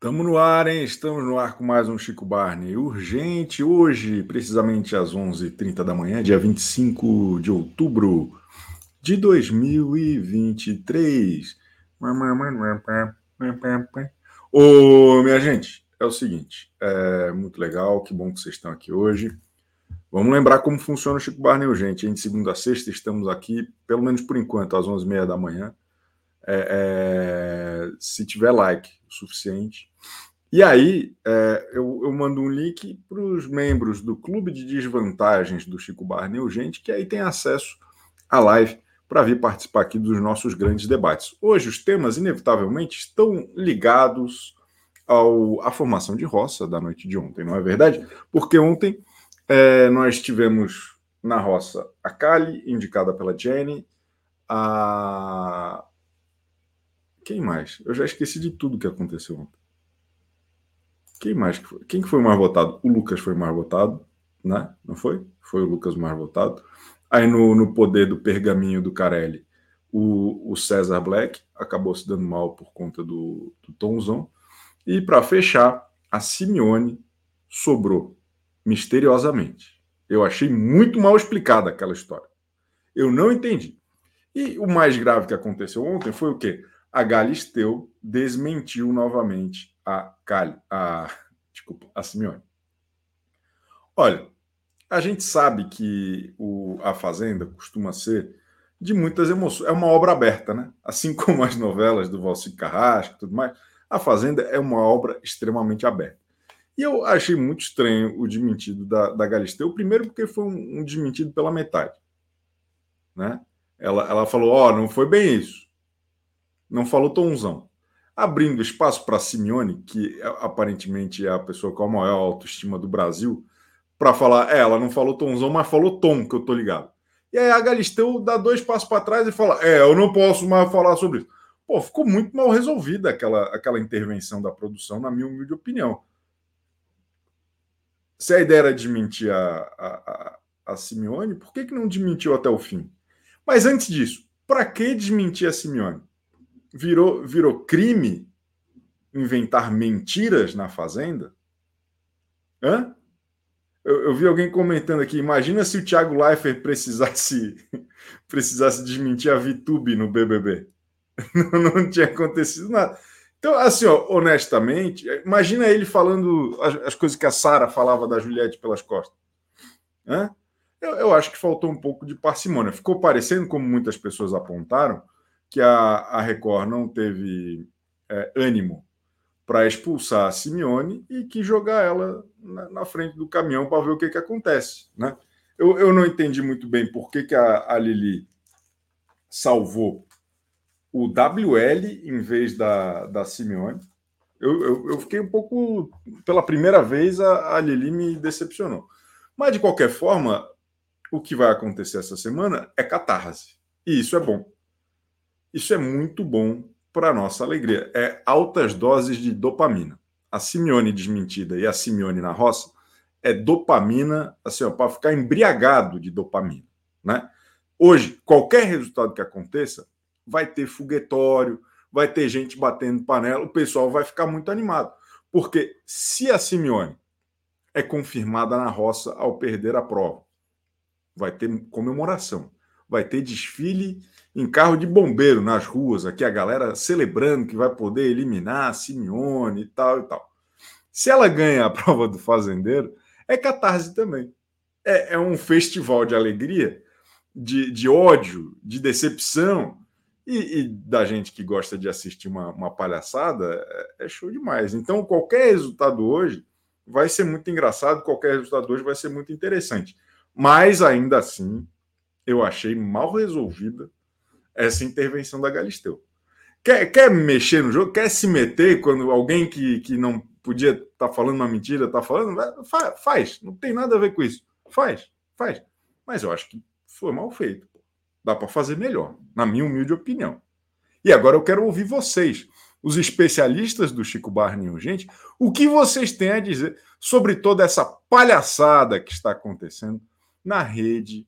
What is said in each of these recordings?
Estamos no ar, hein? Estamos no ar com mais um Chico Barney. Urgente, hoje, precisamente às 11h30 da manhã, dia 25 de outubro de 2023. Ô, minha gente, é o seguinte, é muito legal, que bom que vocês estão aqui hoje. Vamos lembrar como funciona o Chico Barney Urgente. Hein? De segunda a sexta estamos aqui, pelo menos por enquanto, às 11h30 da manhã. É, é, se tiver like o suficiente. E aí, é, eu, eu, mando um link para os membros do Clube de Desvantagens do Chico Barney Urgente, que aí tem acesso à live para vir participar aqui dos nossos grandes debates. Hoje, os temas, inevitavelmente, estão ligados ao, à formação de roça da noite de ontem, não é verdade? Porque ontem é, nós tivemos na roça a Kali, indicada pela Jenny, a quem mais? Eu já esqueci de tudo que aconteceu ontem. Quem mais? Quem que foi mais votado? O Lucas foi mais votado, né? Não foi? Foi o Lucas mais votado. Aí no, no poder do pergaminho do Carelli, o, o César Black acabou se dando mal por conta do, do Tomzão. E para fechar, a Simeone sobrou misteriosamente. Eu achei muito mal explicada aquela história. Eu não entendi. E o mais grave que aconteceu ontem foi o quê? A Galisteu desmentiu novamente a, Cali, a, desculpa, a Simeone. Olha, a gente sabe que o, a Fazenda costuma ser de muitas emoções. É uma obra aberta, né? Assim como as novelas do Valci Carrasco e tudo mais, a Fazenda é uma obra extremamente aberta. E eu achei muito estranho o desmentido da, da Galisteu, primeiro porque foi um, um desmentido pela metade. Né? Ela, ela falou: Ó, oh, não foi bem isso não falou Tonzão. Abrindo espaço para Simeone, que aparentemente é a pessoa com a maior autoestima do Brasil, para falar, é, ela não falou Tonzão, mas falou Tom, que eu tô ligado. E aí a Galisteu dá dois passos para trás e fala, é, eu não posso mais falar sobre isso. Pô, ficou muito mal resolvida aquela, aquela intervenção da produção, na minha humilde opinião. Se a ideia era desmentir a, a, a, a Simeone, por que, que não desmentiu até o fim? Mas antes disso, para que desmentir a Simeone? Virou, virou crime inventar mentiras na Fazenda? Hã? Eu, eu, vi alguém comentando aqui. Imagina se o Thiago Leifert precisasse, precisasse desmentir a VTube no BBB. Não, não, tinha acontecido nada. Então, assim, ó, honestamente, imagina ele falando as, as coisas que a Sara falava da Juliette pelas costas. Hã? Eu, eu acho que faltou um pouco de parcimônia. Ficou parecendo, como muitas pessoas apontaram, que a, a Record não teve é, ânimo para expulsar a Simeone e que jogar ela na, na frente do caminhão para ver o que, que acontece. Né? Eu, eu não entendi muito bem por que, que a, a Lili salvou o WL em vez da, da Simeone. Eu, eu, eu, fiquei um pouco. Pela primeira vez, a, a Lili me decepcionou. Mas, de qualquer forma, o que vai acontecer essa semana é catarse. E isso é bom. Isso é muito bom para nossa alegria. É altas doses de dopamina. A Simeone desmentida e a Simeone na roça é dopamina, assim, para ficar embriagado de dopamina, né? Hoje, qualquer resultado que aconteça, vai ter foguetório, vai ter gente batendo panela, o pessoal vai ficar muito animado. Porque se a Simeone é confirmada na roça ao perder a prova, vai ter comemoração, vai ter desfile em carro de bombeiro nas ruas, aqui a galera celebrando que vai poder eliminar Simeone e tal e tal. Se ela ganha a prova do fazendeiro, é catarse também. É, é um festival de alegria, de, de ódio, de decepção. E, e, da gente que gosta de assistir uma, uma palhaçada, é, é show demais. Então, qualquer resultado hoje vai ser muito engraçado, qualquer resultado hoje vai ser muito interessante. Mas ainda assim, eu achei mal resolvida essa intervenção da Galisteu. Quer, quer mexer no jogo? Quer se meter quando alguém que, que não podia estar tá falando uma mentira está falando? Faz, faz, não tem nada a ver com isso. Faz, faz. Mas eu acho que foi mal feito. Dá para fazer melhor, na minha humilde opinião. E agora eu quero ouvir vocês, os especialistas do Chico Barney Urgente, o que vocês têm a dizer sobre toda essa palhaçada que está acontecendo na rede.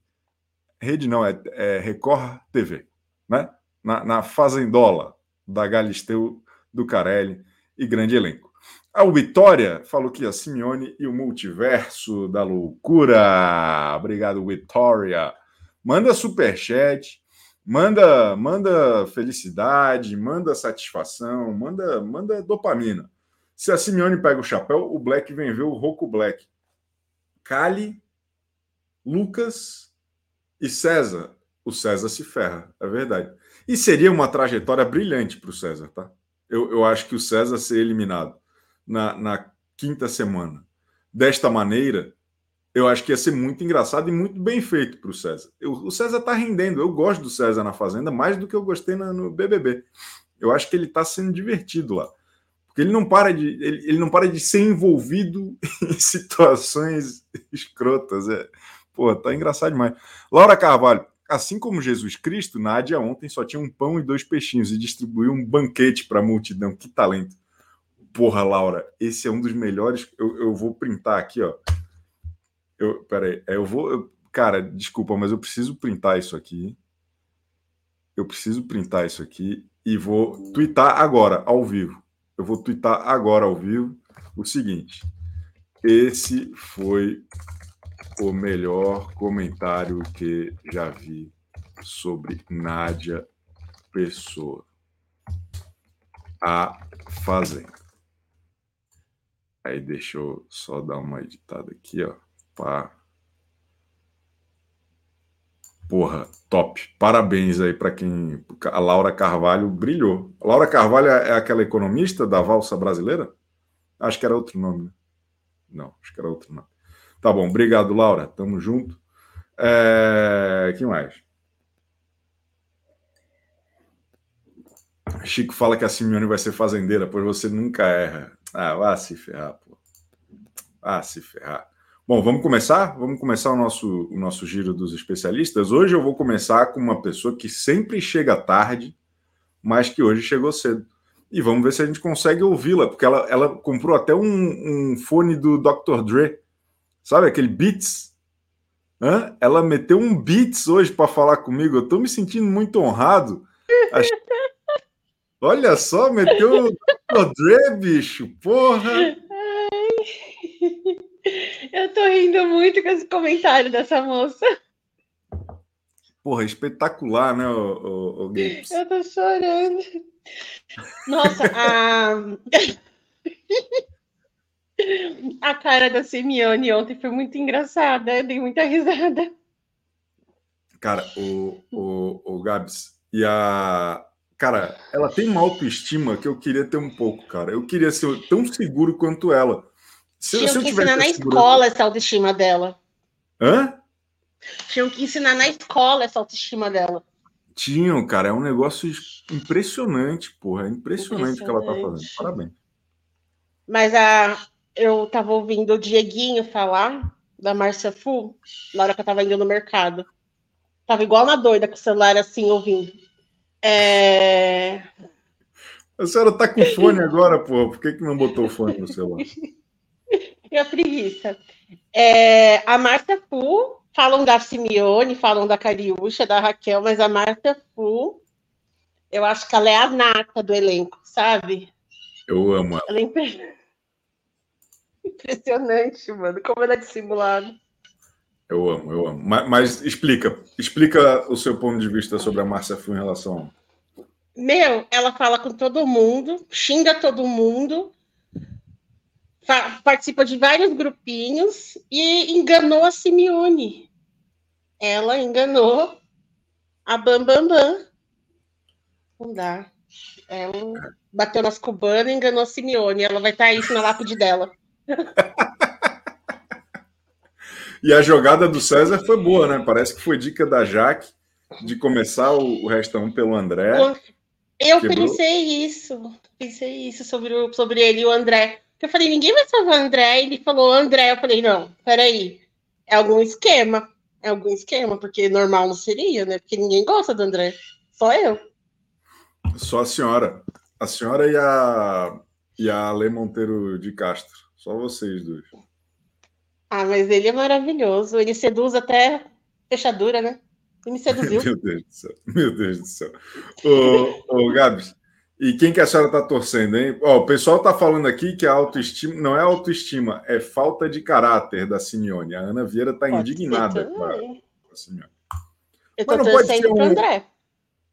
Rede não, é, é Record TV né? na, na fazendola da Galisteu, do Carelli e grande elenco. A Vitória falou que a Simeone e o multiverso da loucura. Obrigado, Vitória. Manda superchat, manda, manda felicidade, manda satisfação, manda, manda dopamina. Se a Simeone pega o chapéu, o Black vem ver o Roco Black. Cali, Lucas e César. O César se ferra, é verdade. E seria uma trajetória brilhante para o César, tá? Eu, eu acho que o César ser eliminado na, na quinta semana desta maneira, eu acho que ia ser muito engraçado e muito bem feito para o César. Eu, o César está rendendo. Eu gosto do César na Fazenda mais do que eu gostei na, no BBB. Eu acho que ele está sendo divertido lá. Porque ele não para de, ele, ele, não para de ser envolvido em situações escrotas. É, pô, tá engraçado demais. Laura Carvalho, assim como Jesus Cristo, Nádia ontem só tinha um pão e dois peixinhos e distribuiu um banquete para a multidão. Que talento. Porra, Laura, esse é um dos melhores. Eu, eu vou printar aqui, ó. Eu, peraí, eu vou. Eu, cara, desculpa, mas eu preciso printar isso aqui. Eu preciso printar isso aqui e vou twittar agora, ao vivo. Eu vou twittar agora, ao vivo, o seguinte. Esse foi o melhor comentário que já vi sobre Nádia Pessoa. A Fazenda. Aí deixa eu só dar uma editada aqui, ó. Pá. Porra, top. Parabéns aí para quem. A Laura Carvalho brilhou. A Laura Carvalho é aquela economista da valsa brasileira? Acho que era outro nome, né? Não, acho que era outro nome. Tá bom, obrigado, Laura. Tamo junto. É... que mais? Chico fala que a Simeone vai ser fazendeira, pois você nunca erra. Ah, vá se ferrar, pô. Ah, se ferrar. Bom, vamos começar? Vamos começar o nosso, o nosso giro dos especialistas. Hoje eu vou começar com uma pessoa que sempre chega tarde, mas que hoje chegou cedo. E vamos ver se a gente consegue ouvi-la, porque ela, ela comprou até um, um fone do Dr. Dre, sabe aquele Beats? Hã? Ela meteu um Beats hoje para falar comigo. Eu estou me sentindo muito honrado. Acho... Olha só, meteu o Dr. Dre, bicho, porra! Eu tô rindo muito com esse comentário dessa moça. Porra, espetacular, né, o, o, o Eu tô chorando. Nossa, a... a cara da Simeone ontem foi muito engraçada. Eu dei muita risada. Cara, o, o, o Gabs e a. Cara, ela tem uma autoestima que eu queria ter um pouco, cara. Eu queria ser tão seguro quanto ela. Se, Tinham se que ensinar na escola essa autoestima dela. Hã? Tinham que ensinar na escola essa autoestima dela. Tinham, cara. É um negócio impressionante, porra. É impressionante o que ela tá fazendo. Parabéns. Mas a, eu tava ouvindo o Dieguinho falar da Márcia Fu na hora que eu tava indo no mercado. Tava igual uma doida com o celular assim, ouvindo. É... A senhora tá com fone agora, porra. Por que, que não botou o fone no celular? e a preguiça. É, a Marta Fu, falam da Simeone, falam da Cariúcha, da Raquel, mas a Marta Fu, eu acho que ela é a nata do elenco, sabe? Eu amo ela. ela é impre... impressionante, mano, como ela é dissimulada. Eu amo, eu amo. Mas, mas, explica, explica o seu ponto de vista sobre a Márcia Fu em relação. Meu, ela fala com todo mundo, xinga todo mundo, participa de vários grupinhos e enganou a Simeone. Ela enganou a Bam Bam Bam. Não dá. Ela bateu nas cubanas e enganou a Simeone. Ela vai estar isso na lápide dela. e a jogada do César foi boa, né? Parece que foi dica da Jaque de começar o, o restão pelo André. Eu Quebrou. pensei isso. Pensei isso sobre, o, sobre ele e o André. Eu falei, ninguém vai salvar o André. Ele falou, André. Eu falei, não, peraí. É algum esquema. É algum esquema, porque normal não seria, né? Porque ninguém gosta do André. Só eu. Só a senhora. A senhora e a, e a Lê Monteiro de Castro. Só vocês dois. Ah, mas ele é maravilhoso. Ele seduz até fechadura, né? Ele me seduziu. Meu Deus do céu. Meu Deus do céu. Ô, ô Gabs, E quem que a senhora está torcendo, hein? Ó, o pessoal está falando aqui que a autoestima não é autoestima, é falta de caráter da Simeone. A Ana Vieira está indignada com a, Simeone. Eu estou torcendo para o um... André.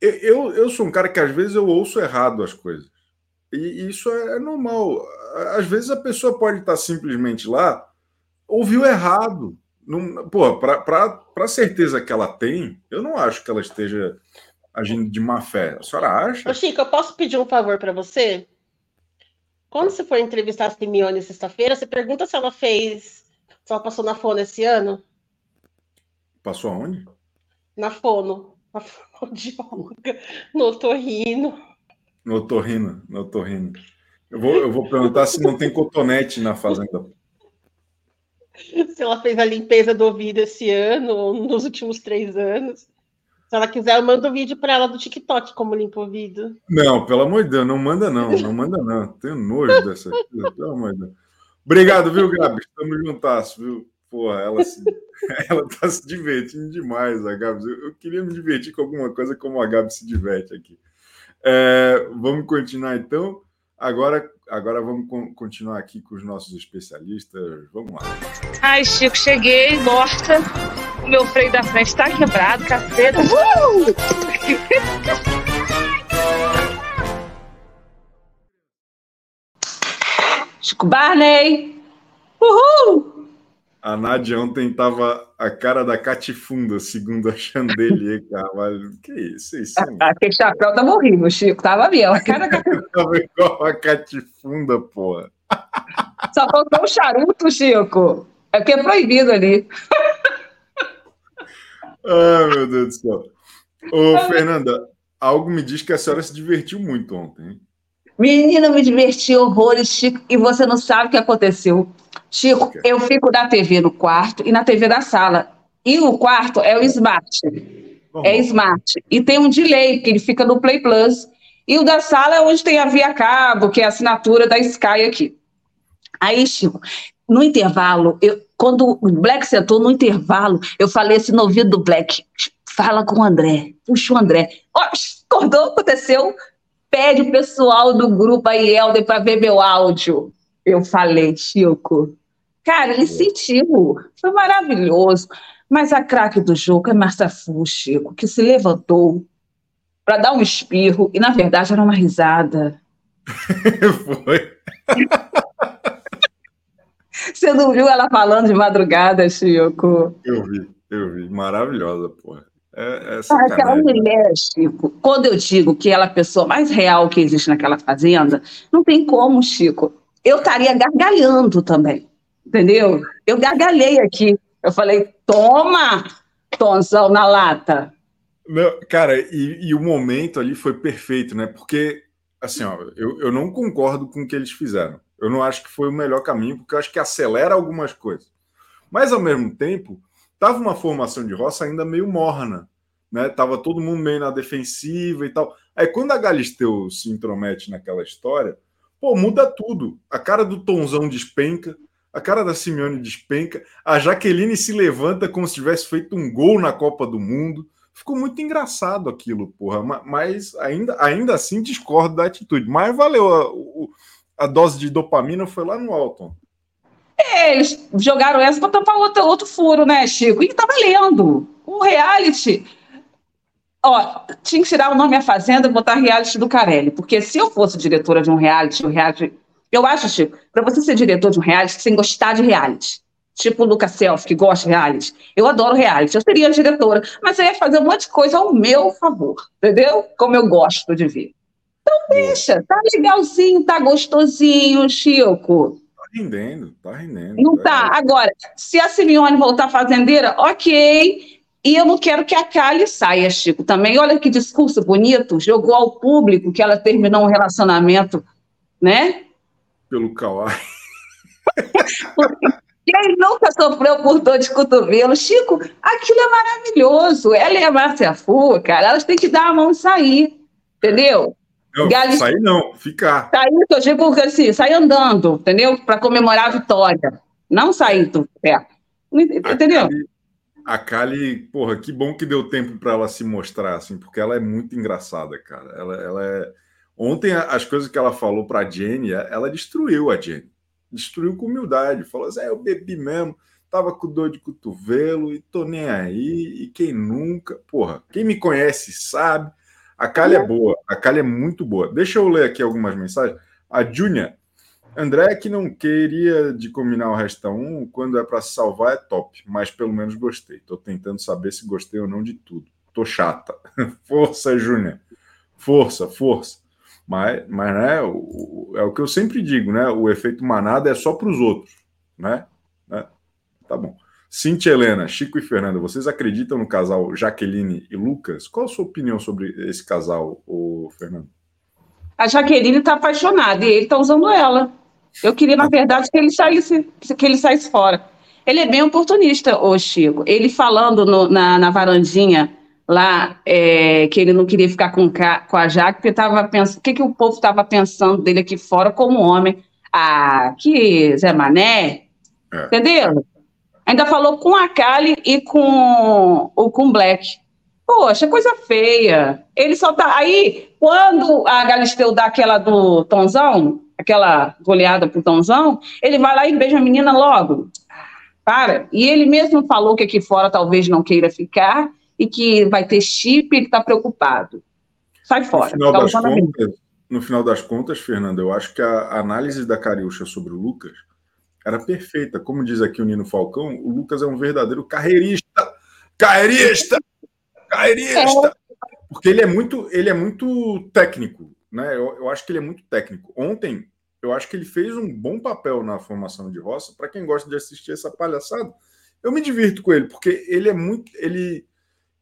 Eu, eu sou um cara que às vezes eu ouço errado as coisas. E isso é normal. Às vezes a pessoa pode estar simplesmente lá, ouviu errado. Não, pô, para certeza que ela tem, eu não acho que ela esteja agindo de má fé. A senhora acha? Ô, Chico, eu posso pedir um favor para você? Quando você for entrevistar a Simeone sexta-feira, você pergunta se ela fez. Se ela passou na Fono esse ano. Passou aonde? Na Fono. Na fonoaudióloga. No otorrino. No otorrino, no otorrino. Eu vou, eu vou perguntar se não tem cotonete na fazenda. Se ela fez a limpeza do ouvido esse ano, ou nos últimos três anos. Se ela quiser, eu mando um vídeo para ela do TikTok, como limpa o ouvido. Não, pelo amor de Deus, não manda não, não manda não. Tenho nojo dessa coisa, pelo amor de Deus. Obrigado, viu, Gabi? Estamos juntas, viu? Porra, ela, se... ela tá se divertindo demais, a Gabi. Eu queria me divertir com alguma coisa como a Gabi se diverte aqui. É, vamos continuar então. Agora, agora vamos continuar aqui com os nossos especialistas. Vamos lá. Ai, Chico, cheguei, morta. O meu freio da frente está quebrado, caceta. Uh! Chico Barney. Uhul! A Nádia ontem tava a cara da catifunda, segundo a Chandelier Carvalho. Que isso? isso Aquele chapéu tava horrível, Chico. Tava mesmo. A cara da tava igual a catifunda, porra. Só faltou um charuto, Chico. É porque é proibido ali. Ai, meu Deus do céu. Ô, Fernanda, algo me diz que a senhora se divertiu muito ontem, hein? Menina, me diverti horrores, Chico, e você não sabe o que aconteceu. Chico, eu fico da TV no quarto e na TV da sala. E o quarto é o Smart. É Smart. E tem um delay, que ele fica no Play Plus. E o da sala é onde tem a Via Cabo, que é a assinatura da Sky aqui. Aí, Chico, no intervalo, eu, quando o Black sentou no intervalo, eu falei assim no ouvido do Black: fala com o André, puxa o André. Ó, acordou, aconteceu. Pede o pessoal do grupo aí, Helder, para ver meu áudio. Eu falei, Chico. Cara, ele sentiu. Foi maravilhoso. Mas a craque do jogo é Marcia Fu, Chico, que se levantou para dar um espirro e, na verdade, era uma risada. Foi. Você não viu ela falando de madrugada, Chico? Eu vi, eu vi. Maravilhosa, pô. É, é aquela mulher, Chico, quando eu digo que ela é a pessoa mais real que existe naquela fazenda, não tem como, Chico. Eu estaria gargalhando também, entendeu? Eu gargalhei aqui. Eu falei, toma, Tonzão na lata. Meu, cara, e, e, o momento ali foi perfeito, né? Porque, assim, ó, eu, eu não concordo com o que eles fizeram. Eu não acho que foi o melhor caminho, porque eu acho que acelera algumas coisas. Mas, ao mesmo tempo, tava uma formação de roça ainda meio morna, né? Tava todo mundo meio na defensiva e tal. Aí, quando a Galisteu se intromete naquela história, pô, muda tudo. A cara do Tonzão despenca, a cara da Simeone despenca, a Jaqueline se levanta como se tivesse feito um gol na Copa do Mundo. Ficou muito engraçado aquilo, porra. Mas ainda, ainda assim discordo da atitude. Mas valeu a, a dose de dopamina foi lá no Alton. É, eles jogaram essa para tapar outro, outro furo, né, Chico? E tá valendo. O reality. Ó, tinha que tirar o nome A Fazenda e botar reality do Carelli. Porque se eu fosse diretora de um reality, um reality. Eu acho, Chico, para você ser diretor de um reality, você tem que gostar de reality. Tipo o Lucas Self, que gosta de reality. Eu adoro reality, eu seria diretora. Mas eu ia fazer um monte de coisa ao meu favor, entendeu? Como eu gosto de ver. Então deixa, tá legalzinho, tá gostosinho, Chico. Tá rendendo, tá rendendo. Não tá. tá. Agora, se a Simeone voltar fazendeira, ok. E eu não quero que a Kali saia, Chico, também. Olha que discurso bonito, jogou ao público que ela terminou um relacionamento, né? Pelo Kawai. Quem nunca sofreu por dor de cotovelo? Chico, aquilo é maravilhoso. Ela e a Márcia Fu, cara, elas têm que dar a mão e sair, entendeu? Não, sair não, ficar. Sair, eu digo assim, sair andando, entendeu? Para comemorar a vitória. Não sair do pé. Entendeu? A Kali, porra, que bom que deu tempo para ela se mostrar, assim, porque ela é muito engraçada, cara. Ela, ela é. Ontem, as coisas que ela falou para a Jenny, ela destruiu a Jenny. Destruiu com humildade. Falou assim: é, eu bebi mesmo, tava com dor de cotovelo e tô nem aí. E quem nunca? Porra, quem me conhece sabe. A Kali é boa, a Kali é muito boa. Deixa eu ler aqui algumas mensagens. A Júnia, André que não queria de combinar o resta um, quando é para se salvar é top, mas pelo menos gostei. Tô tentando saber se gostei ou não de tudo. Tô chata. Força, Júnia. Força, força. Mas, mas né, o, é o que eu sempre digo, né? O efeito manada é só para os outros, né? né? Tá bom. Cintia Helena, Chico e Fernanda, vocês acreditam no casal Jaqueline e Lucas? Qual a sua opinião sobre esse casal, o Fernando? A Jaqueline está apaixonada e ele está usando ela. Eu queria, na verdade, que ele saísse, que ele saísse fora. Ele é bem oportunista, o Chico. Ele falando no, na, na varandinha lá é, que ele não queria ficar com, com a Jaque, porque estava pensando, o que, que o povo estava pensando dele aqui fora como homem? Ah, que Zé Mané, é. entendeu? Ainda falou com a Kali e com o com Black. Poxa, coisa feia. Ele só tá. Aí, quando a Galisteu dá aquela do Tonzão, aquela goleada pro Tonzão, ele vai lá e beija a menina logo. Para. E ele mesmo falou que aqui fora talvez não queira ficar, e que vai ter chip, ele está preocupado. Sai fora. No final, tá das contas, no final das contas, Fernanda, eu acho que a análise da Cariúcha sobre o Lucas era perfeita. Como diz aqui o Nino Falcão, o Lucas é um verdadeiro carreirista. Carreirista! Carreirista! É. Porque ele é muito, ele é muito técnico, né? Eu, eu acho que ele é muito técnico. Ontem, eu acho que ele fez um bom papel na formação de roça. Para quem gosta de assistir essa palhaçada, eu me divirto com ele, porque ele é muito. Ele,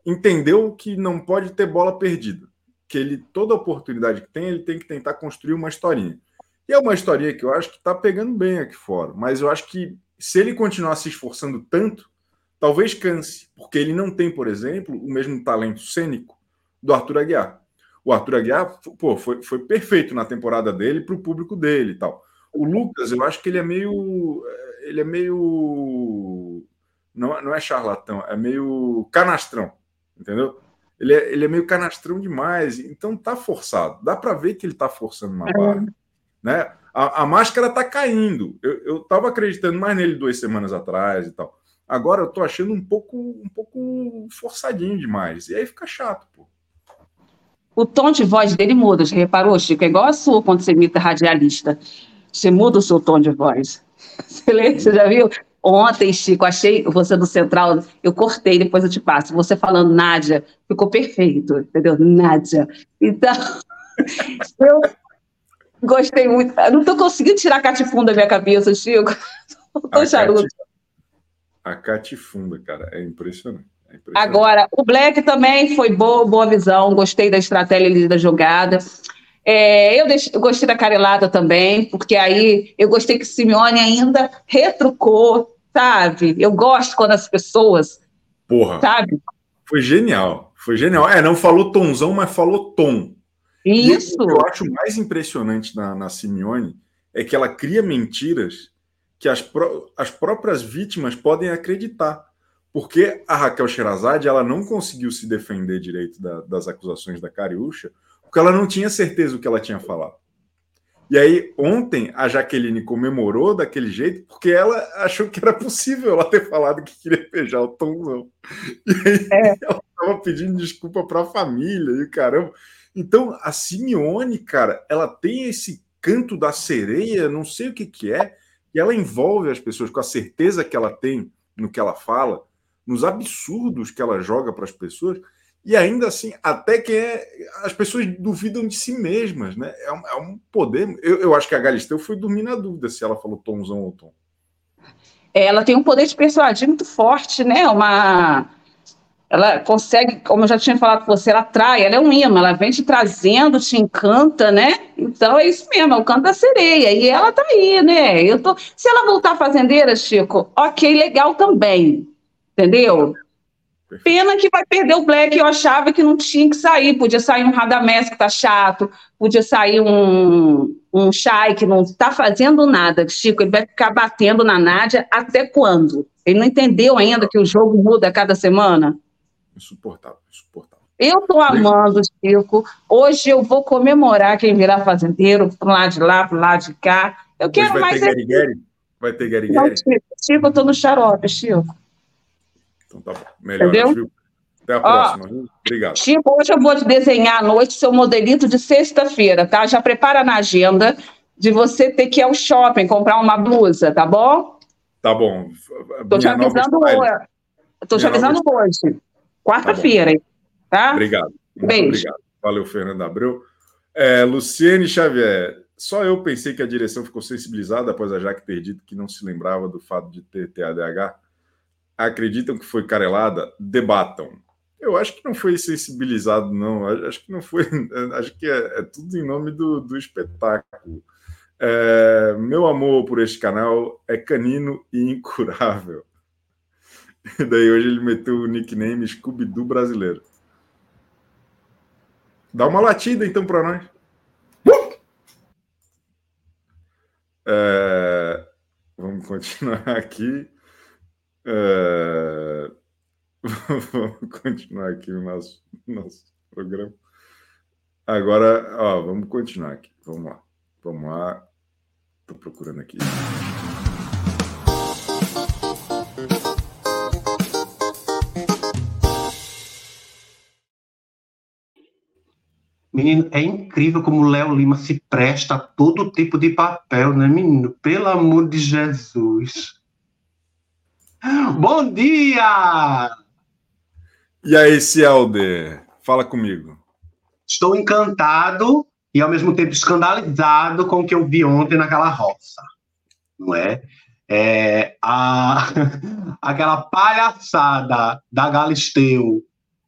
entendeu que não pode ter bola perdida, que ele toda oportunidade que tem, ele tem que tentar construir uma historinha. E é uma historinha que eu acho que está pegando bem aqui fora, mas eu acho que se ele continuar se esforçando tanto, talvez canse, porque ele não tem, por exemplo, o mesmo talento cênico do Arthur Aguiar. O Arthur Aguiar pô, foi, foi perfeito na temporada dele para o público dele e tal. O Lucas, eu acho que ele é meio. Ele é meio. Não, não é charlatão, é meio canastrão entendeu? Ele é, ele é meio canastrão demais, então tá forçado. Dá para ver que ele tá forçando uma barra. Né? A, a, máscara tá caindo. Eu, eu tava acreditando mais nele duas semanas atrás e tal. Agora eu tô achando um pouco, um pouco forçadinho demais. E aí fica chato, pô. O tom de voz dele muda, já reparou, Chico? É igual a sua quando você imita radialista. Você muda o seu tom de voz. Você, lê, você já viu? Ontem, Chico, achei você do Central, eu cortei, depois eu te passo. Você falando Nádia, ficou perfeito, entendeu? Nádia. Então, eu gostei muito. Eu não estou conseguindo tirar a catifunda da minha cabeça, Chico. Tô charuto. A catifunda, cara, é impressionante. é impressionante. Agora, o Black também foi boa, boa visão, gostei da estratégia da jogada. É, eu, eu, gostei da carelada também, porque aí eu gostei que Simeone ainda retrucou sabe? Eu gosto quando as pessoas. Porra. Sabe? Foi genial. Foi genial. É, não falou tonzão, mas falou tom. Isso. E o que eu acho mais impressionante na, na Simeone é que ela cria mentiras que as, pró as próprias vítimas podem acreditar. Porque a Raquel Sherazade ela não conseguiu se defender direito da, das acusações da Cariúcha, porque ela não tinha certeza do que ela tinha falado. E aí, ontem, a Jaqueline comemorou daquele jeito porque ela achou que era possível ela ter falado que queria beijar o Tomzão. E aí, é. ela estava pedindo desculpa para a família e caramba. Então, a Simeone, cara, ela tem esse canto da sereia, não sei o que, que é, e ela envolve as pessoas com a certeza que ela tem no que ela fala, nos absurdos que ela joga para as pessoas. E ainda assim, até que é, as pessoas duvidam de si mesmas, né? É um, é um poder. Eu, eu, acho que a Galisteu foi dormir na dúvida se ela falou tomzão ou tom. Ela tem um poder de persuadir muito forte, né? Uma. Ela consegue, como eu já tinha falado com você, ela atrai, ela é um imã, ela vem te trazendo, te encanta, né? Então é isso mesmo, é o canto da sereia. E ela tá aí, né? Eu tô... Se ela voltar fazendeira, Chico, ok, legal também. Entendeu? Pena que vai perder o Black, eu achava que não tinha que sair, podia sair um Radamés que tá chato, podia sair um, um Shai que não tá fazendo nada, Chico, ele vai ficar batendo na Nádia até quando? Ele não entendeu ainda que o jogo muda a cada semana? Insuportável, insuportável. Eu estou amando, Chico. Hoje eu vou comemorar quem virar fazendeiro, para lado de lá, para lado de cá. Eu quero vai mais. Ter Gary? Vai ter Gary Gary? Chico, Chico, eu estou no xarope, Chico. Então tá bom. Melhor, Entendeu? Chico. Até a próxima. Obrigado. Chico, hoje eu vou te desenhar à noite seu modelito de sexta-feira, tá? Já prepara na agenda de você ter que ir ao shopping comprar uma blusa, tá bom? Tá bom. Estou te avisando hoje. Estou te avisando hoje. Quarta-feira, tá? Obrigado. Muito Beijo. obrigado. Valeu, Fernando Abreu. É, Luciene Xavier, só eu pensei que a direção ficou sensibilizada após a Jaque ter dito que não se lembrava do fato de ter TADH. Acreditam que foi carelada? Debatam. Eu acho que não foi sensibilizado, não. Acho que não foi. Acho que é, é tudo em nome do, do espetáculo. É, meu amor por este canal é canino e incurável. Daí hoje ele meteu o nickname Scooby-Doo brasileiro. Dá uma latida então para nós. É, vamos continuar aqui. É, vamos continuar aqui o nosso, nosso programa. Agora, ó, vamos continuar aqui. Vamos lá. Vamos lá. Estou procurando aqui. Menino, é incrível como o Léo Lima se presta a todo tipo de papel, né, menino? Pelo amor de Jesus. Bom dia! E aí, Cialder? Fala comigo. Estou encantado e ao mesmo tempo escandalizado com o que eu vi ontem naquela roça, não é? é a, aquela palhaçada da Galisteu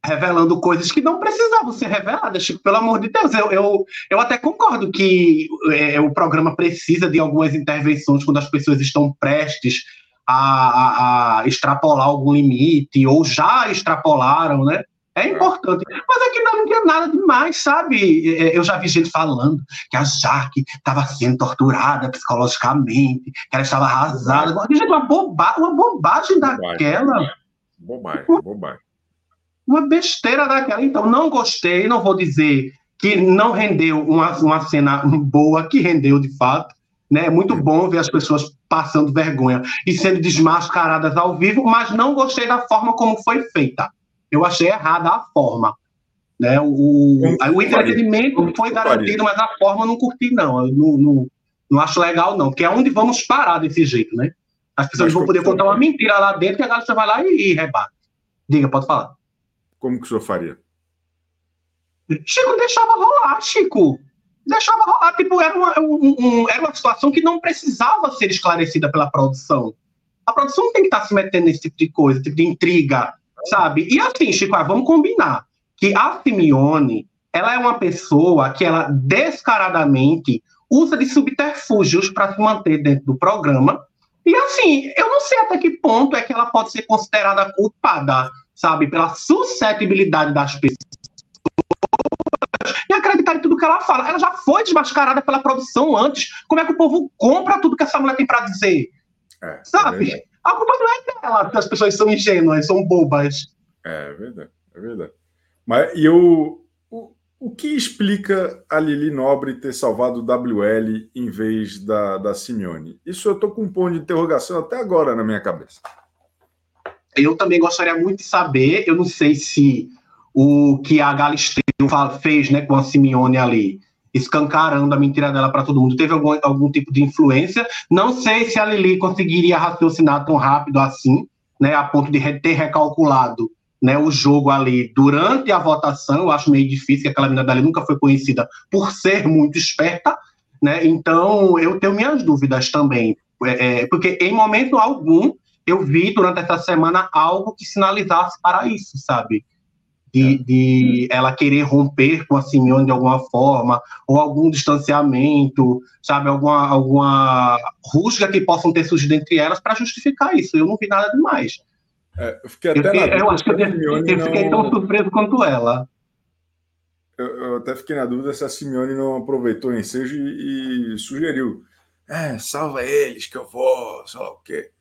revelando coisas que não precisavam ser reveladas, Chico, pelo amor de Deus. Eu, eu, eu até concordo que é, o programa precisa de algumas intervenções quando as pessoas estão prestes a, a, a extrapolar algum limite, ou já extrapolaram, né? É importante. Mas aqui não, não tinha nada demais, sabe? Eu já vi gente falando que a Jaque estava sendo torturada psicologicamente, que ela estava arrasada. Gente, uma, boba, uma bobagem daquela. Bobagem, bobagem. Uma besteira daquela. Então, não gostei, não vou dizer que não rendeu uma, uma cena boa, que rendeu de fato. Né? É muito bom ver as pessoas passando vergonha e sendo desmascaradas ao vivo, mas não gostei da forma como foi feita. Eu achei errada a forma. Né? O, o entretenimento foi garantido, mas a forma eu não curti, não. Eu não, não, não acho legal, não. Porque é onde vamos parar desse jeito, né? As pessoas vão poder contar uma mentira lá dentro que a galera vai lá e, e rebate. Diga, pode falar. Como que o senhor faria? Chico deixava rolar, Chico. Deixava rolar. Tipo, era uma, um, um, era uma situação que não precisava ser esclarecida pela produção. A produção não tem que estar se metendo nesse tipo de coisa, tipo de intriga, sabe? E assim, Chico, ah, vamos combinar que a Simeone, ela é uma pessoa que ela descaradamente usa de subterfúgios para se manter dentro do programa. E assim, eu não sei até que ponto é que ela pode ser considerada culpada, sabe, pela suscetibilidade das pessoas e acreditar em tudo que ela fala. Ela já foi desmascarada pela produção antes. Como é que o povo compra tudo que essa mulher tem para dizer? É, sabe? É a culpa não é dela, as pessoas são ingênuas, são bobas. É verdade, é verdade. Mas e o, o, o que explica a Lili Nobre ter salvado o WL em vez da, da Simeone? Isso eu estou com um ponto de interrogação até agora na minha cabeça. Eu também gostaria muito de saber, eu não sei se o que a Galisteu fez né, com a Simeone ali, escancarando a mentira dela para todo mundo, teve algum, algum tipo de influência. Não sei se a Lili conseguiria raciocinar tão rápido assim, né, a ponto de ter recalculado né, o jogo ali durante a votação. Eu acho meio difícil, que aquela menina dali nunca foi conhecida por ser muito esperta. Né, então, eu tenho minhas dúvidas também, é, é porque em momento algum eu vi durante essa semana algo que sinalizasse para isso, sabe? De, é. de, ela querer romper com a Simeone de alguma forma, ou algum distanciamento, sabe, alguma, alguma rusga que possam ter surgido entre elas para justificar isso. Eu não vi nada demais. É, eu fiquei até eu, fiquei, eu acho que eu, eu fiquei não... tão surpreso quanto ela. Eu, eu, até fiquei na dúvida se a Simeone não aproveitou o ensejo e, e sugeriu: é, salva eles que eu vou, sei lá o quê.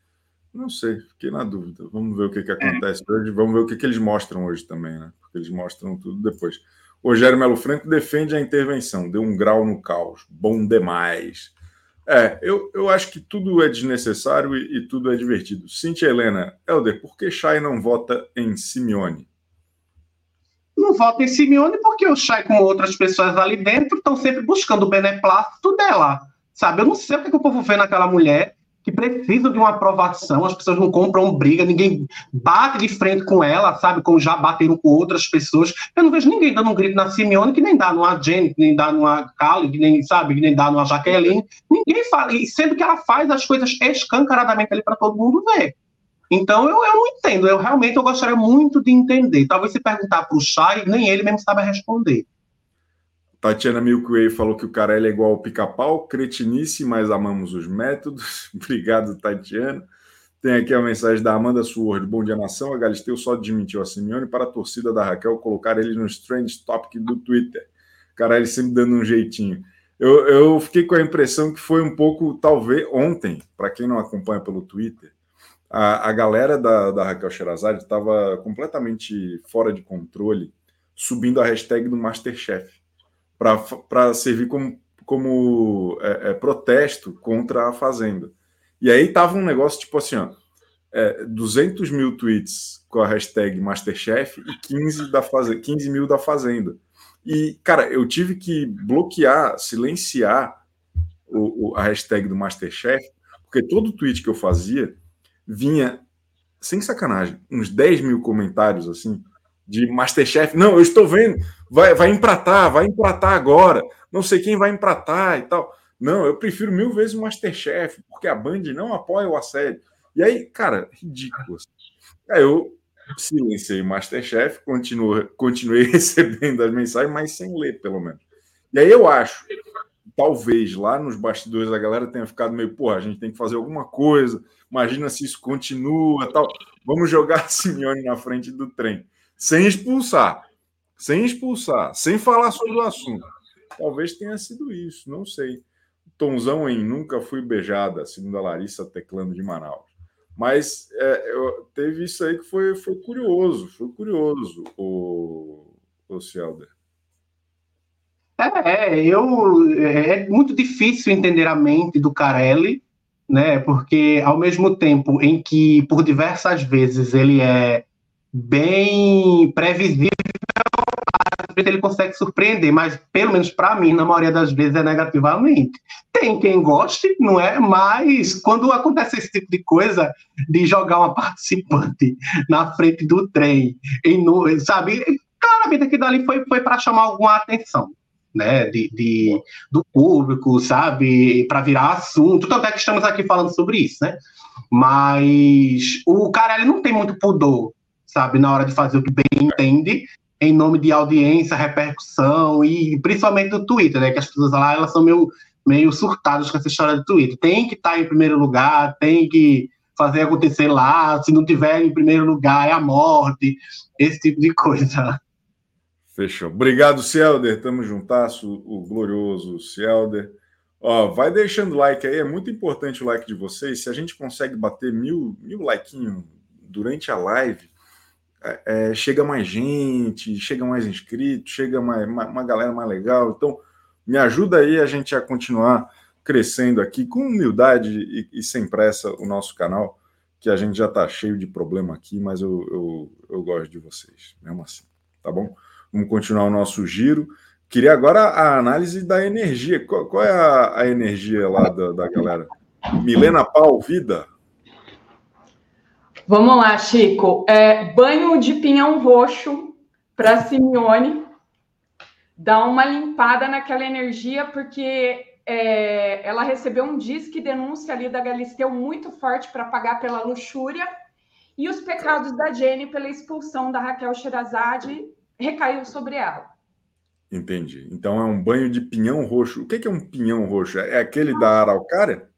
Não sei, fiquei na dúvida. Vamos ver o que, que acontece é. hoje. Vamos ver o que, que eles mostram hoje também, né? Porque eles mostram tudo depois. Rogério Melo Franco defende a intervenção, deu um grau no caos. Bom demais. É, eu, eu acho que tudo é desnecessário e, e tudo é divertido. Cintia Helena, Helder, por que Chay não vota em Simeone? Não vota em Simeone porque o Chay, com outras pessoas ali dentro, estão sempre buscando o beneplácito dela. Sabe? Eu não sei o que, que o povo vê naquela mulher que precisa de uma aprovação, as pessoas não compram briga, ninguém bate de frente com ela, sabe, como já bateram com outras pessoas. Eu não vejo ninguém dando um grito na Simeone que nem dá numa Jenny, que nem dá numa Kali, que nem, sabe, que nem dá numa Jaqueline. Ninguém fala, e sendo que ela faz as coisas escancaradamente ali para todo mundo ver. Então eu, eu não entendo, eu realmente eu gostaria muito de entender. Talvez se perguntar para o Chay, nem ele mesmo sabe responder. Tatiana Milkway falou que o Carelli é igual ao pica-pau, cretinice, mas amamos os métodos. Obrigado, Tatiana. Tem aqui a mensagem da Amanda Sword. Bom dia, nação. A Galisteu só desmentiu a Simeone para a torcida da Raquel colocar ele nos trend topic do Twitter. Carelli sempre dando um jeitinho. Eu, eu fiquei com a impressão que foi um pouco, talvez, ontem, para quem não acompanha pelo Twitter, a, a galera da, da Raquel Sherazade estava completamente fora de controle, subindo a hashtag do Masterchef para servir como, como é, é, protesto contra a Fazenda. E aí tava um negócio tipo assim, ó, é, 200 mil tweets com a hashtag Masterchef e 15, da fazenda, 15 mil da Fazenda. E, cara, eu tive que bloquear, silenciar o, o, a hashtag do Masterchef, porque todo tweet que eu fazia vinha, sem sacanagem, uns 10 mil comentários assim, de Masterchef. Não, eu estou vendo, vai, vai empratar, vai empratar agora. Não sei quem vai empratar e tal. Não, eu prefiro mil vezes o Masterchef, porque a Band não apoia o assédio. E aí, cara, ridículo. Assim. Aí eu silenciei Masterchef, continuo, continuei recebendo as mensagens, mas sem ler, pelo menos. E aí eu acho, talvez lá nos bastidores a galera tenha ficado meio, porra, a gente tem que fazer alguma coisa. Imagina se isso continua, tal. Vamos jogar a Simeone na frente do trem sem expulsar, sem expulsar, sem falar sobre o assunto. Talvez tenha sido isso, não sei. Tonzão em Nunca Fui Beijada, segundo a Larissa Teclando de Manaus. Mas é, eu, teve isso aí que foi, foi curioso, foi curioso, o, o Cielder. É, eu, é muito difícil entender a mente do Carelli, né? Porque ao mesmo tempo em que por diversas vezes ele é bem previsível, às vezes ele consegue surpreender, mas pelo menos para mim, na maioria das vezes, é negativamente. Tem quem goste, não é? Mas quando acontece esse tipo de coisa, de jogar uma participante na frente do trem, em, sabe? Claramente aquilo dali foi, foi para chamar alguma atenção. Né, de, de, do público, sabe, para virar assunto. Tanto é que estamos aqui falando sobre isso, né? Mas o cara ele não tem muito pudor sabe, na hora de fazer o que bem entende, em nome de audiência, repercussão e principalmente do Twitter, né? Que as pessoas lá elas são meio, meio surtadas com essa história do Twitter. Tem que estar tá em primeiro lugar, tem que fazer acontecer lá, se não tiver em primeiro lugar é a morte, esse tipo de coisa. Fechou. Obrigado, Cielder. Tamo juntasso, o glorioso Cielder. Ó, vai deixando like aí, é muito importante o like de vocês. Se a gente consegue bater mil, mil likeinhos durante a live, é, é, chega mais gente, chega mais inscritos, chega mais, uma, uma galera mais legal. Então, me ajuda aí a gente a continuar crescendo aqui com humildade e, e sem pressa o nosso canal, que a gente já está cheio de problema aqui, mas eu, eu, eu gosto de vocês, mesmo assim, tá bom? Vamos continuar o nosso giro. Queria agora a análise da energia. Qual, qual é a, a, energia lá da, da galera? Milena Pau, vida? Vamos lá, Chico. É, banho de pinhão roxo para Simeone. Dá uma limpada naquela energia, porque é, ela recebeu um disque denúncia ali da Galisteu muito forte para pagar pela luxúria. E os pecados da Jenny pela expulsão da Raquel Sherazade recaiu sobre ela. Entendi. Então é um banho de pinhão roxo. O que é um pinhão roxo? É aquele da araucária?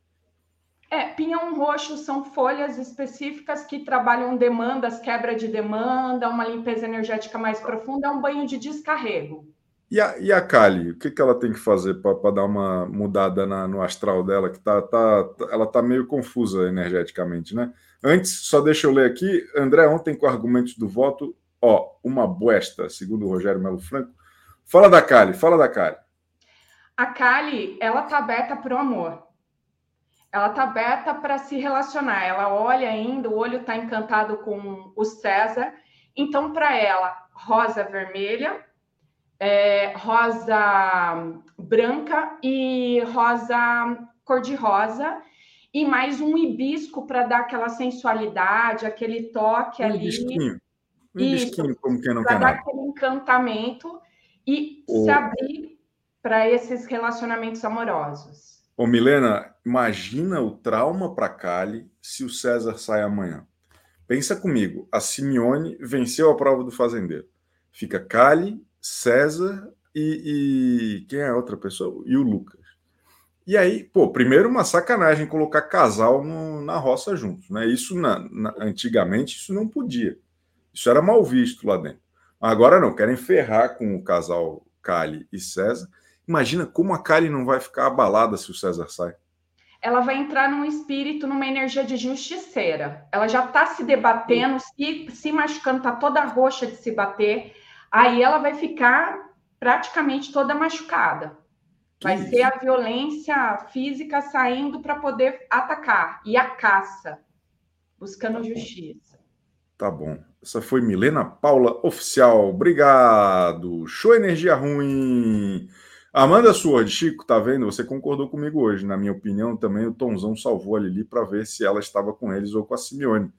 É, pinhão roxo são folhas específicas que trabalham demandas, quebra de demanda, uma limpeza energética mais profunda, é um banho de descarrego. E a, e a Kali, o que, que ela tem que fazer para dar uma mudada na, no astral dela, que tá, tá, ela tá meio confusa energeticamente, né? Antes, só deixa eu ler aqui, André, ontem com argumentos do voto, ó, uma boesta, segundo o Rogério Melo Franco. Fala da Kali, fala da Kali. A Kali, ela tá aberta para o amor. Ela tá aberta para se relacionar. Ela olha ainda, o olho tá encantado com o César. Então, para ela, rosa vermelha, é, rosa branca e rosa cor-de-rosa e mais um hibisco para dar aquela sensualidade, aquele toque um ali. Hibisquinho. Um hibisquinho, como que não Para dar aquele encantamento e oh. se abrir para esses relacionamentos amorosos. Ô, Milena, imagina o trauma para Cali se o César sai amanhã. Pensa comigo, a Simeone venceu a prova do fazendeiro. Fica Cali César e, e, quem é a outra pessoa? E o Lucas. E aí, pô, primeiro uma sacanagem colocar casal no, na roça juntos, né? Isso na, na, antigamente isso não podia. Isso era mal visto lá dentro. Agora não, querem ferrar com o casal Kali e César. Imagina como a Kali não vai ficar abalada se o César sai. Ela vai entrar num espírito, numa energia de justiceira. Ela já está se debatendo, se, se machucando, está toda roxa de se bater aí ela vai ficar praticamente toda machucada. Vai que ser isso? a violência física saindo para poder atacar e a caça, buscando justiça. Tá bom. Essa foi Milena Paula Oficial. Obrigado. Show Energia Ruim. Amanda Sword, Chico, tá vendo? Você concordou comigo hoje. Na minha opinião, também o Tonzão salvou a Lili para ver se ela estava com eles ou com a Simeone.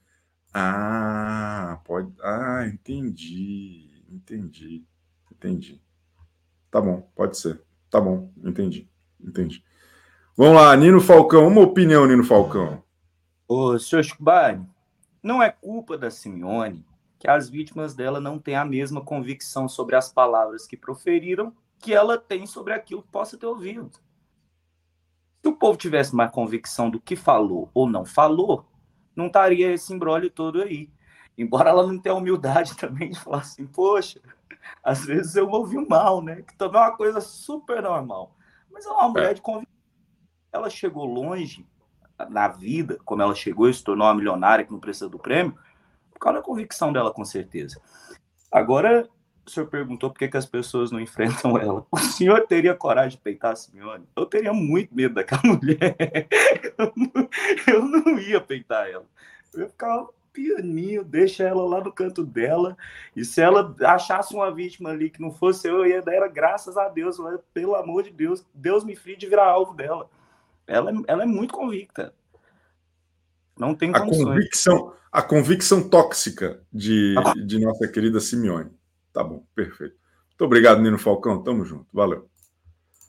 Ah, pode. Ah, entendi. Entendi. Entendi. Tá bom, pode ser. Tá bom, entendi. Entendi. Vamos lá, Nino Falcão. Uma opinião, Nino Falcão. Ô, senhor Chubari, não é culpa da Simeone que as vítimas dela não têm a mesma convicção sobre as palavras que proferiram que ela tem sobre aquilo que possa ter ouvido. Se o povo tivesse mais convicção do que falou ou não falou, não estaria esse embrólio todo aí. Embora ela não tenha humildade também de falar assim, poxa, às vezes eu ouvi mal, né? Que também é uma coisa super normal. Mas ela é uma mulher é. de convicção. Ela chegou longe na vida, como ela chegou e se tornou uma milionária que não precisa do prêmio, por causa da convicção dela, com certeza. Agora, o senhor perguntou por que, que as pessoas não enfrentam ela. O senhor teria coragem de peitar a Simeone? Eu teria muito medo daquela mulher. Eu não, eu não ia peitar ela. Eu ia ficar pianinho, deixa ela lá no canto dela. E se ela achasse uma vítima ali que não fosse eu, eu ia dar graças a Deus, pelo amor de Deus, Deus me frie de virar alvo dela. Ela, ela é muito convicta. Não tem a convicção, a convicção tóxica de, de nossa querida Simeone. Tá bom, perfeito. Muito obrigado, Nino Falcão. Tamo junto. Valeu.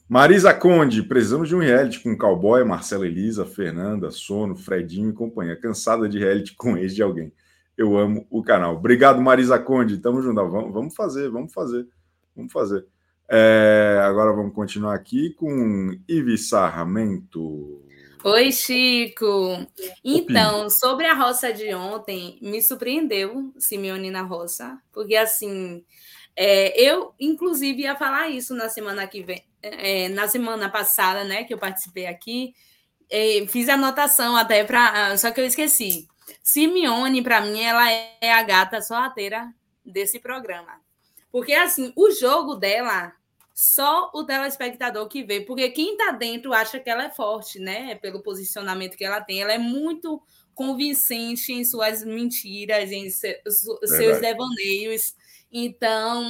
Marisa Conde, precisamos de um reality com Cowboy, Marcela Elisa, Fernanda, Sono, Fredinho e companhia. Cansada de reality com ex de alguém. Eu amo o canal. Obrigado, Marisa Conde. Tamo junto. Vamos, vamos fazer, vamos fazer. Vamos fazer. É, agora vamos continuar aqui com Ivi Sarramento. Oi, Chico. Então, sobre a roça de ontem, me surpreendeu Simeone na roça, porque assim, é, eu inclusive ia falar isso na semana que vem, é, na semana passada, né, que eu participei aqui, é, fiz anotação até para. Só que eu esqueci. Simeone, para mim, ela é a gata sorrateira desse programa. Porque, assim, o jogo dela, só o telespectador que vê. Porque quem está dentro acha que ela é forte, né? Pelo posicionamento que ela tem. Ela é muito convincente em suas mentiras, em seus devaneios. Então,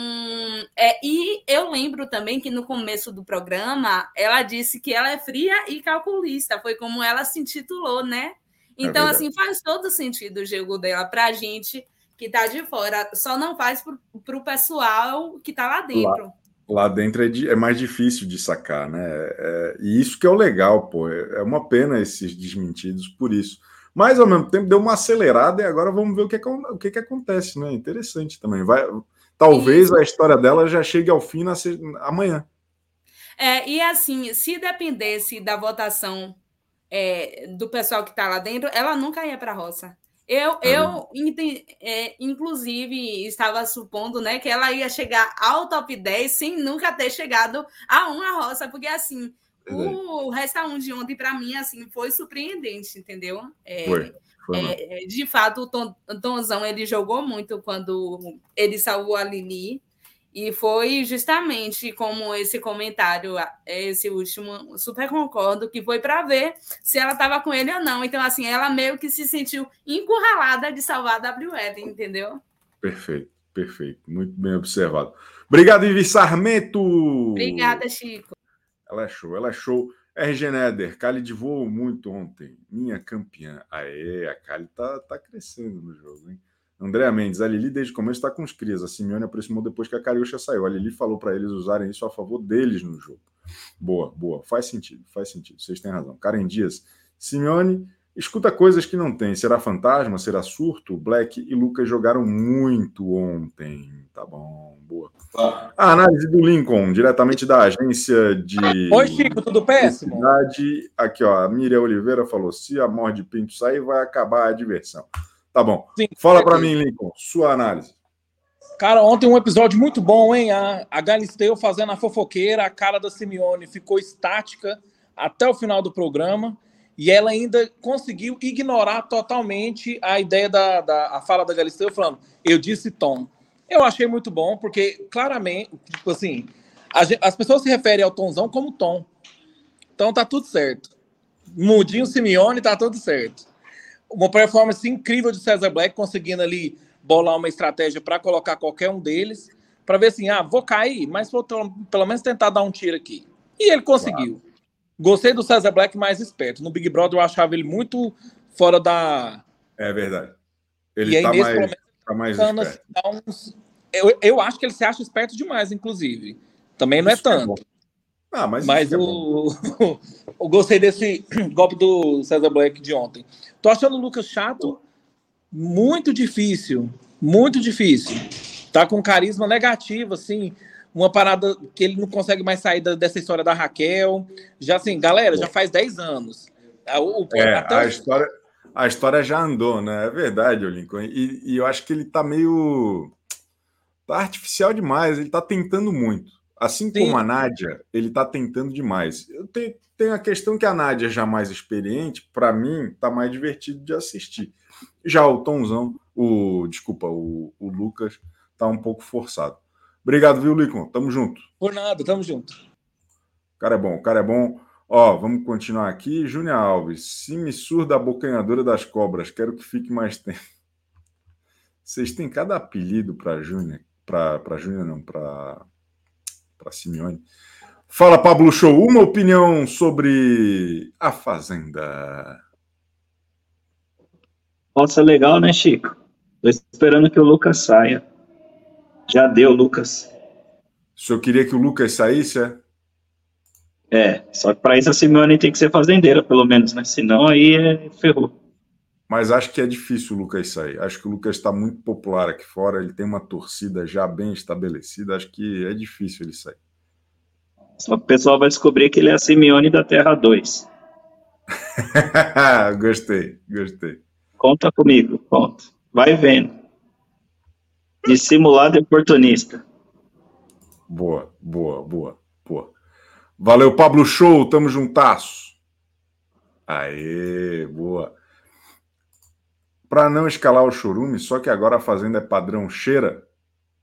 é, e eu lembro também que no começo do programa ela disse que ela é fria e calculista, foi como ela se intitulou, né? É então, é assim, faz todo sentido o jogo dela para a gente que está de fora, só não faz para o pessoal que está lá dentro. Lá, lá dentro é, de, é, mais difícil de sacar, né? É, e isso que é o legal, pô. É, é uma pena esses desmentidos por isso. Mas ao mesmo tempo deu uma acelerada e agora vamos ver o que, é, o que, que acontece, né? Interessante também. Vai, talvez a história dela já chegue ao fim na, amanhã. É, e assim, se dependesse da votação é, do pessoal que está lá dentro, ela nunca ia para a roça. Eu, eu é, inclusive, estava supondo né, que ela ia chegar ao top 10 sem nunca ter chegado a uma roça, porque assim, o Resta 1 de ontem, para mim, assim, foi surpreendente, entendeu? É, foi. foi é, de fato, o Tom, Tomzão ele jogou muito quando ele salvou a Lili. E foi justamente como esse comentário, esse último, super concordo, que foi para ver se ela estava com ele ou não. Então, assim, ela meio que se sentiu encurralada de salvar a WL, entendeu? Perfeito, perfeito. Muito bem observado. Obrigado, Ivi Sarmento. Obrigada, Chico. Ela é show, ela é show. RG Neder, Kali de voo muito ontem. Minha campeã. Aê, a Kali tá, tá crescendo no jogo, hein? André Mendes, a Lili desde o começo está com os crias. A Simeone aproximou depois que a Cariúcha saiu. A Lili falou para eles usarem isso a favor deles no jogo. Boa, boa. Faz sentido, faz sentido. Vocês têm razão. Karen Dias, Simeone escuta coisas que não tem. Será fantasma? Será surto? Black e Lucas jogaram muito ontem. Tá bom, boa. A análise do Lincoln, diretamente da agência de. Oi, Chico, tudo péssimo? Aqui, ó, a Miriam Oliveira falou: se a morte de Pinto sair, vai acabar a diversão. Tá bom. Sim, Fala para mim, Lincoln, sua análise. Cara, ontem um episódio muito bom, hein? A, a Galisteu fazendo a fofoqueira, a cara da Simeone ficou estática até o final do programa e ela ainda conseguiu ignorar totalmente a ideia da, da a fala da Galisteu falando, eu disse Tom. Eu achei muito bom, porque claramente, tipo assim, a, as pessoas se referem ao Tomzão como Tom. Então tá tudo certo. Mudinho Simeone, tá tudo certo uma performance incrível de César Black, conseguindo ali bolar uma estratégia para colocar qualquer um deles, para ver assim, ah, vou cair, mas vou pelo menos tentar dar um tiro aqui. E ele conseguiu. Claro. Gostei do César Black mais esperto. No Big Brother eu achava ele muito fora da. É verdade. Ele está mais, tá mais esperto. Uns... Eu, eu acho que ele se acha esperto demais, inclusive. Também não é Isso é tanto. É ah, mas, mas é o... eu gostei desse golpe do César Black de ontem. Tô achando o Lucas chato, muito difícil, muito difícil. Tá com carisma negativo, assim, uma parada que ele não consegue mais sair dessa história da Raquel. Já assim, galera, já faz 10 anos. O, o, é, a, história, a história já andou, né? É verdade, Lincoln. E, e eu acho que ele tá meio. tá artificial demais, ele tá tentando muito. Assim Sim. como a Nádia, ele está tentando demais. Eu tenho, tenho a questão que a Nádia, já mais experiente, para mim, está mais divertido de assistir. Já o Tomzão, o desculpa, o, o Lucas, está um pouco forçado. Obrigado, viu, Licon? Tamo junto. Por nada, tamo junto. O cara é bom, o cara é bom. Ó, vamos continuar aqui. Júnior Alves, se me surda a bocanhadora das cobras, quero que fique mais tempo. Vocês têm cada apelido para Júnior, para Júnior não, para para Simeone. Fala, Pablo Show, uma opinião sobre a Fazenda. Nossa, legal, né, Chico? Tô esperando que o Lucas saia. Já deu, Lucas. O senhor queria que o Lucas saísse, é? É, só que para isso a Simeone tem que ser fazendeira, pelo menos, né? Senão aí é ferrou. Mas acho que é difícil o Lucas sair. Acho que o Lucas está muito popular aqui fora. Ele tem uma torcida já bem estabelecida. Acho que é difícil ele sair. Só que o pessoal vai descobrir que ele é a Simeone da Terra 2. gostei, gostei. Conta comigo, conta. Vai vendo. Dissimulado e oportunista. Boa, boa, boa, boa. Valeu, Pablo Show. Tamo juntasso. Aê, boa para não escalar o churume, só que agora a fazenda é padrão cheira,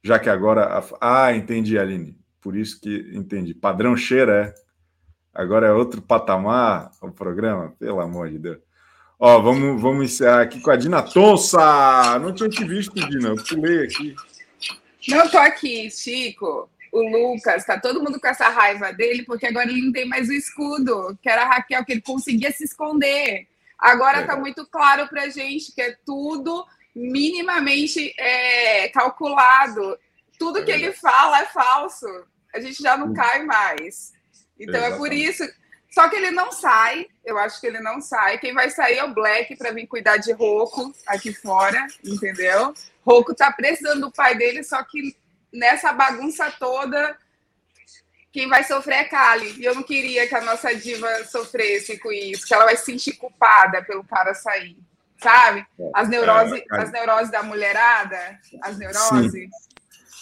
já que agora. A... Ah, entendi, Aline. Por isso que entendi. Padrão cheira é. Agora é outro patamar o programa, pelo amor de Deus. Ó, vamos, vamos encerrar aqui com a Dina Tonsa. Não tinha te visto, Dina. Eu pulei aqui. Não tô aqui, Chico. O Lucas, tá todo mundo com essa raiva dele, porque agora ele não tem mais o escudo, que era a Raquel, que ele conseguia se esconder. Agora está muito claro para a gente que é tudo minimamente é, calculado. Tudo que ele fala é falso. A gente já não cai mais. Então é por isso. Só que ele não sai. Eu acho que ele não sai. Quem vai sair é o Black para vir cuidar de Roco aqui fora, entendeu? Roco tá precisando do pai dele, só que nessa bagunça toda quem vai sofrer é Kali. E eu não queria que a nossa diva sofresse com isso, que ela vai se sentir culpada pelo cara sair. sabe? É. As neuroses, é, as neuroses da mulherada, as neuroses. Sim.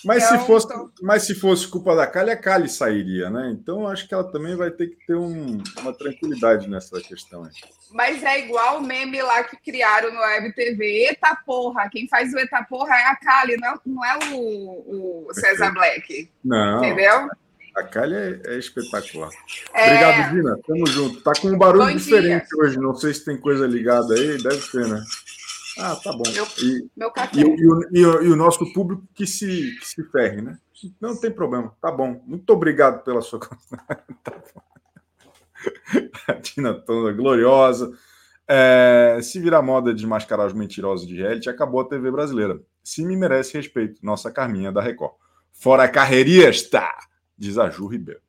Mas, então, se fosse, mas se fosse culpa da Kali, a Kali sairia, né? Então acho que ela também vai ter que ter um, uma tranquilidade nessa questão aí. Mas é igual o meme lá que criaram no Web TV. Eita porra! Quem faz o Eita porra é a Kali, não, não é o, o César Black. Não. Entendeu? A Kali é, é espetacular. É... Obrigado, Dina. Tamo junto. Tá com um barulho Bom diferente dia. hoje. Não sei se tem coisa ligada aí. Deve ter, né? Ah, tá bom. Meu, e, meu. E, e, o, e, o, nosso público que se, que se ferre, né? Não tem problema. Tá bom. Muito obrigado pela sua. tá A Tina toda gloriosa. É, se virar moda de mascarar os mentirosos de reality, acabou a TV brasileira. Se me merece respeito, nossa Carminha da Record. Fora está diz a Ju Ribeiro.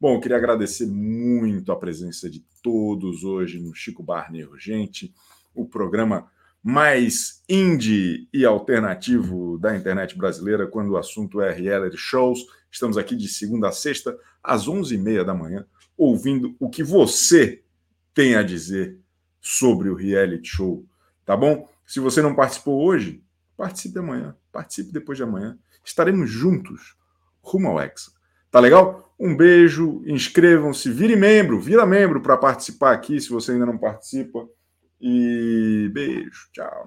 Bom, queria agradecer muito a presença de todos hoje no Chico Barney Urgente, o programa mais indie e alternativo da internet brasileira quando o assunto é reality shows. Estamos aqui de segunda a sexta, às 11h30 da manhã, ouvindo o que você tem a dizer sobre o reality show, tá bom? Se você não participou hoje, participe amanhã, participe depois de amanhã. Estaremos juntos rumo ao Hexa. Tá legal? Um beijo, inscrevam-se, vire membro, vira membro para participar aqui se você ainda não participa. E beijo, tchau.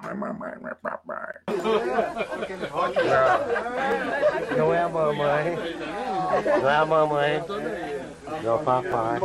Não é a mamãe. Não é a mamãe. Não é o papai.